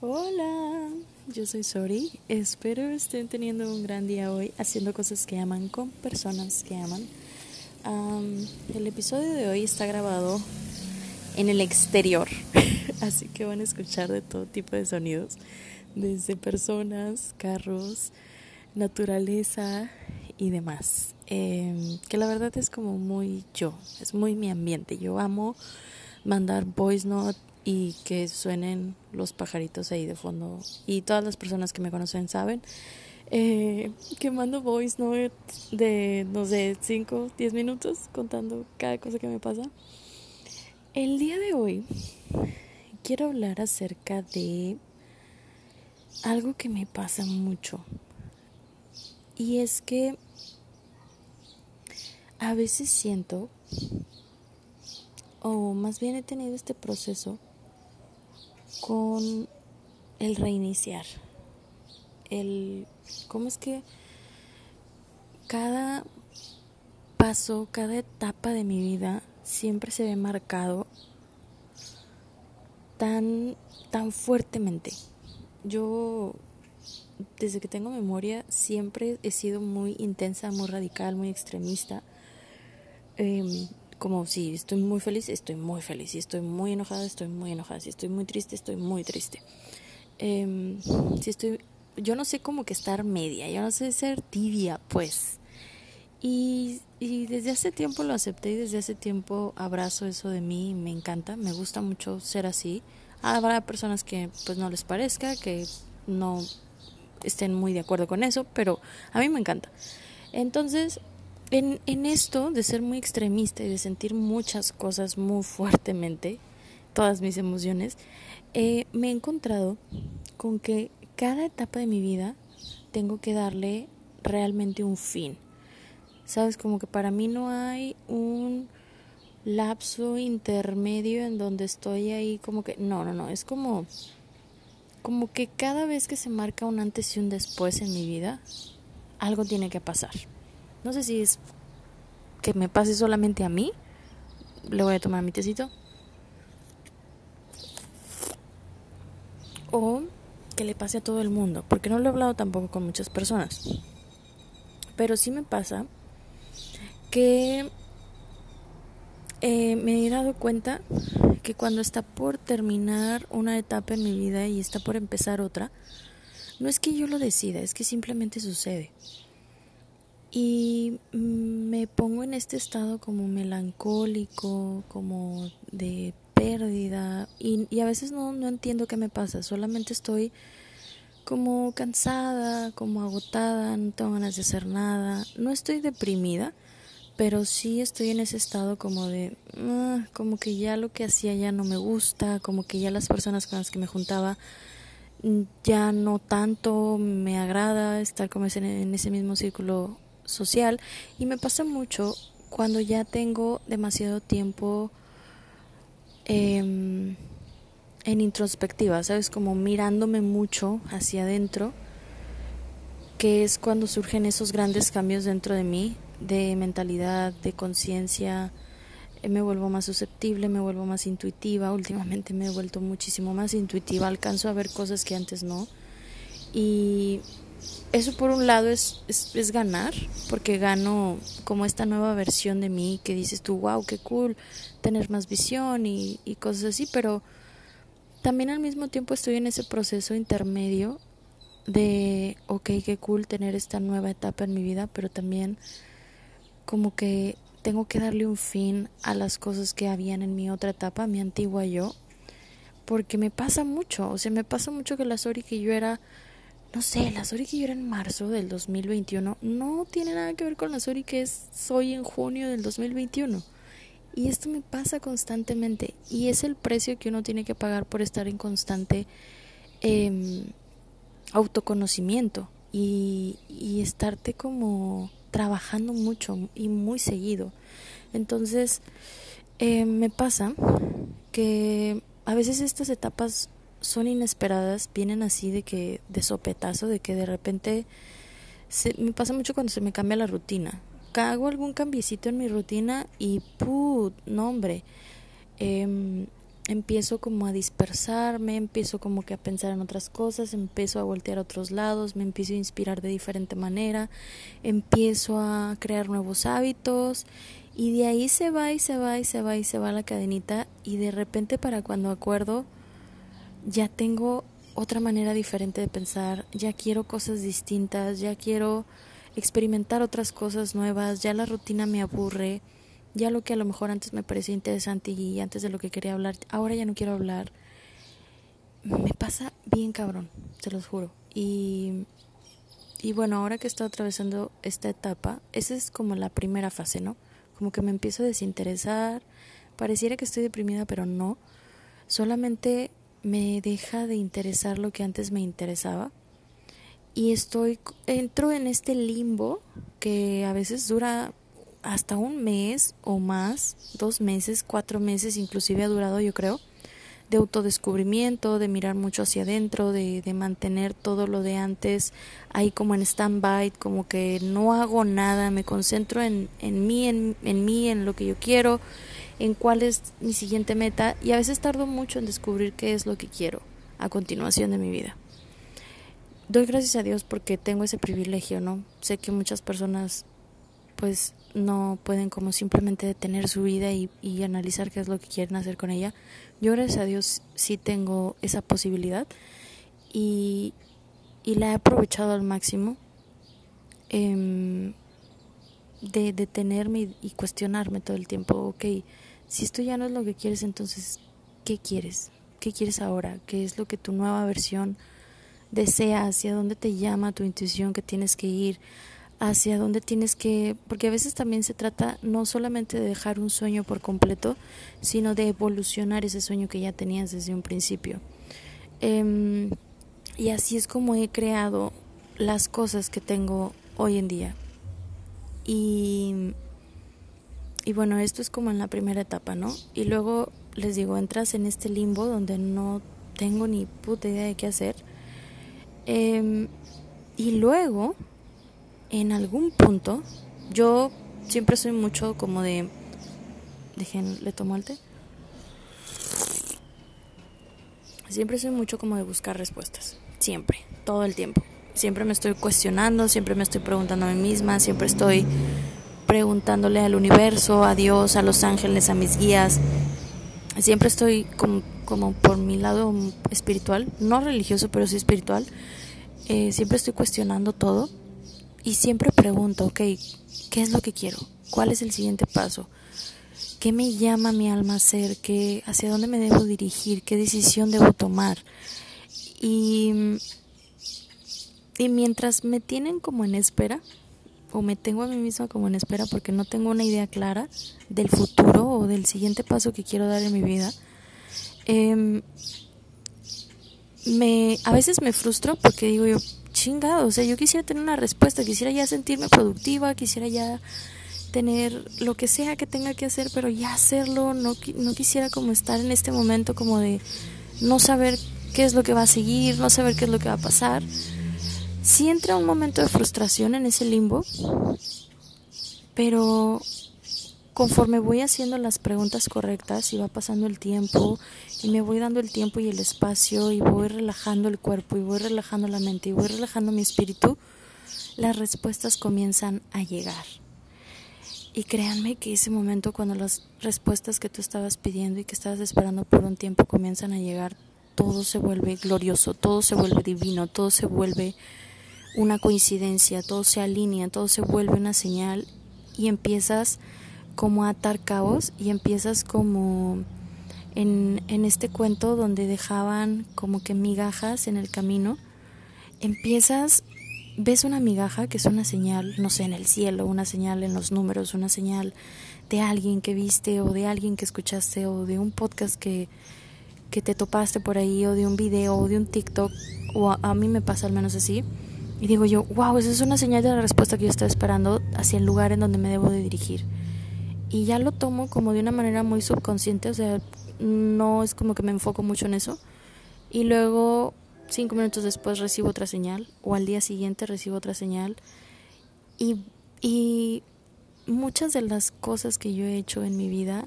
Hola, yo soy Sori. Espero estén teniendo un gran día hoy haciendo cosas que aman con personas que aman. el episodio de hoy está grabado en el exterior, así que van a escuchar de todo tipo de sonidos, desde personas, carros, naturaleza y demás. Em, que la verdad es como muy yo, es muy mi ambiente. Yo amo mandar voice note y que suenen los pajaritos ahí de fondo. Y todas las personas que me conocen saben eh, que mando voice note de, no sé, 5, 10 minutos contando cada cosa que me pasa. El día de hoy quiero hablar acerca de algo que me pasa mucho. Y es que a veces siento, o más bien he tenido este proceso, con el reiniciar. El cómo es que cada paso, cada etapa de mi vida siempre se ve marcado tan tan fuertemente. Yo desde que tengo memoria siempre he sido muy intensa, muy radical, muy extremista. Em, como si estoy muy feliz, estoy muy feliz. Si estoy muy enojada, estoy muy enojada. Si estoy muy triste, estoy muy triste. Em, si estoy, yo no sé cómo que estar media, yo no sé ser tibia, pues. Y, y desde hace tiempo lo acepté y desde hace tiempo abrazo eso de mí, me encanta, me gusta mucho ser así. Habrá personas que pues no les parezca, que no estén muy de acuerdo con eso, pero a mí me encanta. Entonces, en, en esto de ser muy extremista y de sentir muchas cosas muy fuertemente, todas mis emociones, eh, me he encontrado con que cada etapa de mi vida tengo que darle realmente un fin. Sabes, como que para mí no hay un lapso intermedio en donde estoy ahí como que no, no, no, es como como que cada vez que se marca un antes y un después en mi vida, algo tiene que pasar. No sé si es que me pase solamente a mí. Le voy a tomar mi tecito. O que le pase a todo el mundo, porque no lo he hablado tampoco con muchas personas. Pero sí me pasa que eh, me he dado cuenta que cuando está por terminar una etapa en mi vida y está por empezar otra, no es que yo lo decida, es que simplemente sucede y me pongo en este estado como melancólico, como de pérdida y, a veces no, no entiendo qué me pasa, solamente estoy como cansada, como agotada, no tengo ganas de hacer nada, no estoy deprimida, pero sí estoy en ese estado como de, ah, como que ya lo que hacía ya no me gusta, como que ya las personas con las que me juntaba mm, ya no tanto me agrada estar como en ese mismo círculo social y me pasa mucho cuando ya tengo demasiado tiempo em, en introspectiva, ¿sabes? Como mirándome mucho hacia adentro, que es cuando surgen esos grandes cambios dentro de mí, de mentalidad, de conciencia, eh, me vuelvo más susceptible, me vuelvo más intuitiva, últimamente me he vuelto muchísimo más intuitiva, alcanzo a ver cosas que antes no. Y eso por un lado es, es, ganar, porque gano como esta nueva versión de mí que dices tú, wow, qué cool tener más visión y, cosas así, pero también al mismo tiempo estoy en ese proceso intermedio de, ok, qué cool tener esta nueva etapa en mi vida, pero también como que tengo que darle un fin a las cosas que habían en mi otra etapa, mi antigua yo, porque me pasa mucho, o sea, me pasa mucho que la Sori que yo era no sé, la Sori que yo era en marzo del 2021 no tiene nada que ver con la Sori que es, soy en junio del 2021. Y esto me pasa constantemente y es el precio que uno tiene que pagar por estar en constante em, autoconocimiento y, y estarte como trabajando mucho y muy seguido. Entonces, eh, me pasa que a veces estas etapas son inesperadas, vienen así de que de sopetazo, de que de repente se, me pasa mucho cuando se me cambia la rutina. Hago algún cambiecito en mi rutina y put, no hombre. Em, empiezo como a dispersarme, empiezo como que a pensar en otras cosas, empiezo a voltear a otros lados, me empiezo a inspirar de diferente manera, empiezo a crear nuevos hábitos y de ahí se va y se va y se va y se va la cadenita y de repente para cuando acuerdo ya tengo otra manera diferente de pensar, ya quiero cosas distintas, ya quiero experimentar otras cosas nuevas, ya la rutina me aburre, ya lo que a lo mejor antes me parecía interesante y antes de lo que quería hablar, ahora ya no quiero hablar. Me pasa bien cabrón, se los juro. Y, y bueno, ahora que estoy atravesando esta etapa, esa es como la primera fase, ¿no? Como que me empiezo a desinteresar, pareciera que estoy deprimida, pero no. Solamente me deja de interesar lo que antes me interesaba. Y estoy entro en este limbo que a veces dura hasta un mes o más, dos meses, cuatro meses, inclusive ha durado yo creo, de autodescubrimiento, de mirar mucho hacia adentro, de, de mantener todo lo de antes ahí como en stand-by, como que no hago nada, me concentro en, en mí, en, en mí, en lo que yo quiero, en cuál es mi siguiente meta y a veces tardo mucho en descubrir qué es lo que quiero a continuación de mi vida. Doy gracias a Dios porque tengo ese privilegio, ¿no? Sé que muchas personas pues no pueden como simplemente detener su vida y, analizar qué es lo que quieren hacer con ella. Yo gracias a Dios sí tengo esa posibilidad y, y la he aprovechado al máximo eh, de detenerme y, cuestionarme todo el tiempo. Ok, si esto ya no es lo que quieres, entonces, ¿qué quieres? ¿Qué quieres ahora? ¿Qué es lo que tu nueva versión desea? ¿Hacia dónde te llama tu intuición que tienes que ir? hacia dónde tienes que, porque a veces también se trata no solamente de dejar un sueño por completo, sino de evolucionar ese sueño que ya tenías desde un principio. Em, y así es como he creado las cosas que tengo hoy en día. Y, y bueno, esto es como en la primera etapa, ¿no? Y luego les digo, entras en este limbo donde no tengo ni puta idea de qué hacer. Em, y luego en algún punto, yo siempre soy mucho como de... Dejen, ¿le tomo el té? Siempre soy mucho como de buscar respuestas. Siempre, todo el tiempo. Siempre me estoy cuestionando, siempre me estoy preguntando a mí misma, siempre estoy preguntándole al universo, a Dios, a los ángeles, a mis guías. Siempre estoy como, por mi lado espiritual, no religioso, pero sí espiritual. Eh, siempre estoy cuestionando todo y siempre pregunto, ok, ¿qué es lo que quiero? ¿Cuál es el siguiente paso? ¿Qué me llama mi alma a hacer? ¿Qué, ¿Hacia dónde me debo dirigir? ¿Qué decisión debo tomar? Y, y mientras me tienen como en espera, o me tengo a mí misma como en espera porque no tengo una idea clara del futuro o del siguiente paso que quiero dar en mi vida, eh, me, a veces me frustro porque digo yo, chingado, o sea, yo quisiera tener una respuesta, quisiera ya sentirme productiva, quisiera ya tener lo que sea que tenga que hacer, pero ya hacerlo, no, no quisiera como estar en este momento como de no saber qué es lo que va a seguir, no saber qué es lo que va a pasar. Sí entra un momento de frustración en ese limbo, pero conforme voy haciendo las preguntas correctas y va pasando el tiempo y me voy dando el tiempo y el espacio y voy relajando el cuerpo y voy relajando la mente y voy relajando mi espíritu, las respuestas comienzan a llegar. Y créanme que ese momento cuando las respuestas que tú estabas pidiendo y que estabas esperando por un tiempo comienzan a llegar, todo se vuelve glorioso, todo se vuelve divino, todo se vuelve una coincidencia, todo se alinea, todo se vuelve una señal y empiezas como a atar cabos y empiezas como en, en este cuento donde dejaban como que migajas en el camino, empiezas, ves una migaja que es una señal, no sé, en el cielo, una señal en los números, una señal de alguien que viste o de alguien que escuchaste o de un podcast que, que te topaste por ahí o de un video o de un TikTok o a, a mí me pasa al menos así y digo yo, wow, esa es una señal de la respuesta que yo estaba esperando hacia el lugar en donde me debo de dirigir y ya lo tomo como de una manera muy subconsciente, o sea, no es como que me enfoco mucho en eso. Y luego, cinco minutos después, recibo otra señal, o al día siguiente recibo otra señal. Y, y muchas de las cosas que yo he hecho en mi vida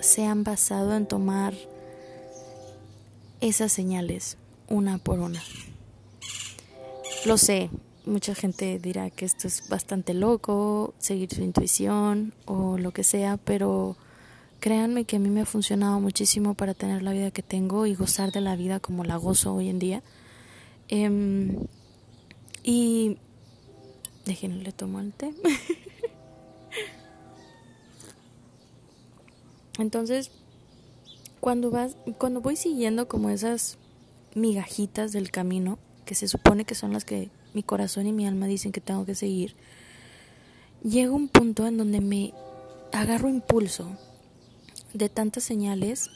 se han basado en tomar esas señales una por una. Lo sé, mucha gente dirá que esto es bastante loco, seguir su intuición o lo que sea, pero créanme que a mí me ha funcionado muchísimo para tener la vida que tengo y gozar de la vida como la gozo hoy en día. Em, y déjenle tomar el té. Entonces, cuando vas, cuando voy siguiendo como esas migajitas del camino, que se supone que son las que mi corazón y mi alma dicen que tengo que seguir, llega un punto en donde me agarro impulso de tantas señales,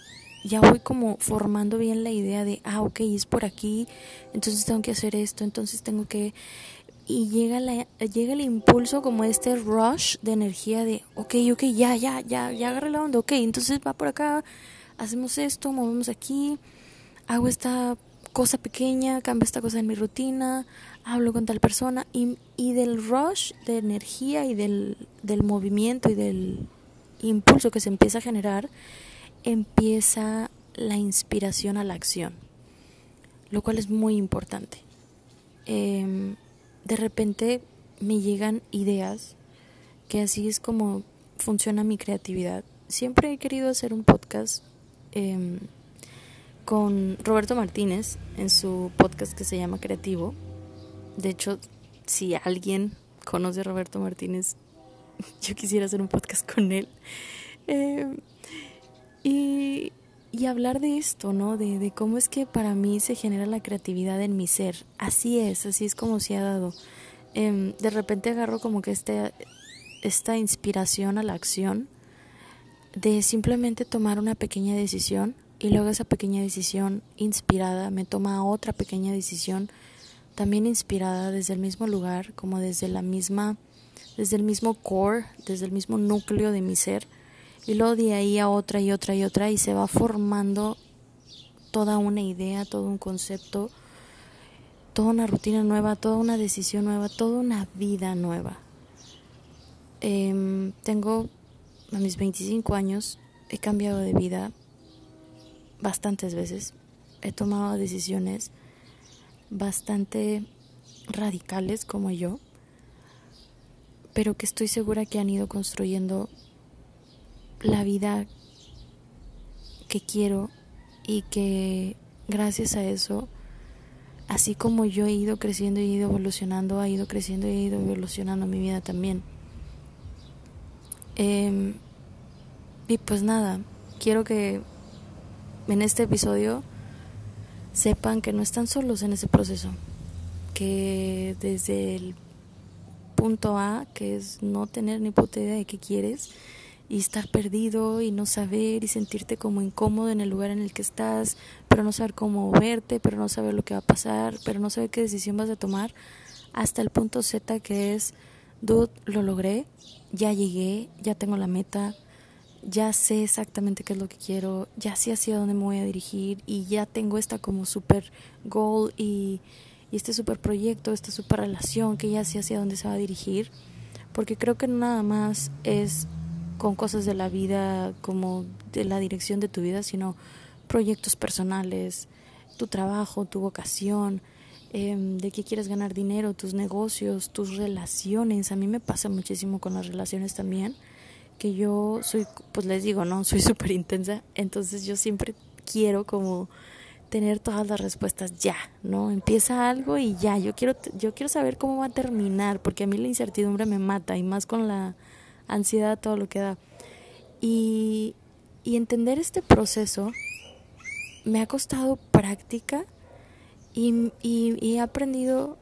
ya voy como formando bien la idea de, ah, ok, es por aquí, entonces tengo que hacer esto, entonces tengo que... Y llega, la, llega el impulso como este rush de energía de, ok, ok, ya, ya, ya, ya agarré la onda, ok, entonces va por acá, hacemos esto, movemos aquí, hago esta cosa pequeña, cambio esta cosa en mi rutina, hablo con tal persona y, y del rush de energía y del, del movimiento y del impulso que se empieza a generar, empieza la inspiración a la acción, lo cual es muy importante. Em, de repente me llegan ideas que así es como funciona mi creatividad. Siempre he querido hacer un podcast em, con Roberto Martínez en su podcast que se llama Creativo. De hecho, si alguien conoce a Roberto Martínez, yo quisiera hacer un podcast con él. Em, y, hablar de esto, ¿no? De, cómo es que para mí se genera la creatividad en mi ser. Así es, así es como se ha dado. Eh, de repente agarro como que este, esta inspiración a la acción de simplemente tomar una pequeña decisión y luego esa pequeña decisión inspirada me toma otra pequeña decisión también inspirada desde el mismo lugar, como desde la misma desde el mismo core, desde el mismo núcleo de mi ser, y luego de ahí a otra y otra y otra, y se va formando toda una idea, todo un concepto, toda una rutina nueva, toda una decisión nueva, toda una vida nueva. Eh, tengo a mis 25 años, he cambiado de vida bastantes veces, he tomado decisiones bastante radicales como yo pero que estoy segura que han ido construyendo la vida que quiero y que gracias a eso, así como yo he ido creciendo y he ido evolucionando, ha ido creciendo y he ido evolucionando mi vida también. Em, y pues nada, quiero que en este episodio sepan que no están solos en ese proceso, que desde el punto A, que es no tener ni puta de qué quieres y estar perdido y no saber y sentirte como incómodo en el lugar en el que estás, pero no saber cómo moverte, pero no saber lo que va a pasar, pero no saber qué decisión vas a tomar, hasta el punto Z que es, dude, lo logré, ya llegué, ya tengo la meta, ya sé exactamente qué es lo que quiero, ya sé hacia dónde me voy a dirigir y ya tengo esta como super goal y este super proyecto, esta super relación que ya sé hacia dónde se va a dirigir, porque creo que nada más es con cosas de la vida como de la dirección de tu vida, sino proyectos personales, tu trabajo, tu vocación, em, de qué quieres ganar dinero, tus negocios, tus relaciones. A mí me pasa muchísimo con las relaciones también, que yo soy, pues les digo, no, soy súper intensa, entonces yo siempre quiero como tener todas las respuestas ya, ¿no? Empieza algo y ya, yo quiero yo quiero saber cómo va a terminar, porque a mí la incertidumbre me mata y más con la ansiedad todo lo que da. Y y entender este proceso me ha costado práctica y, y he aprendido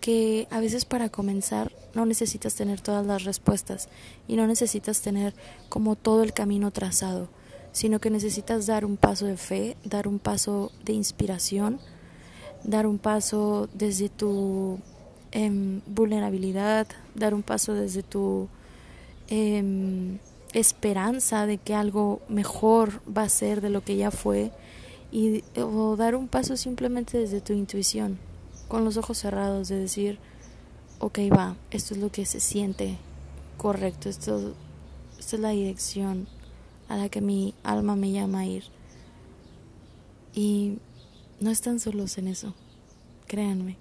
que a veces para comenzar no necesitas tener todas las respuestas y no necesitas tener como todo el camino trazado sino que necesitas dar un paso de fe, dar un paso de inspiración, dar un paso desde tu em, vulnerabilidad, dar un paso desde tu em, esperanza de que algo mejor va a ser de lo que ya fue y o dar un paso simplemente desde tu intuición, con los ojos cerrados, de decir, ok, va, esto es lo que se siente correcto, esto, esta es la dirección a la que mi alma me llama a ir. Y no están solos en eso, créanme.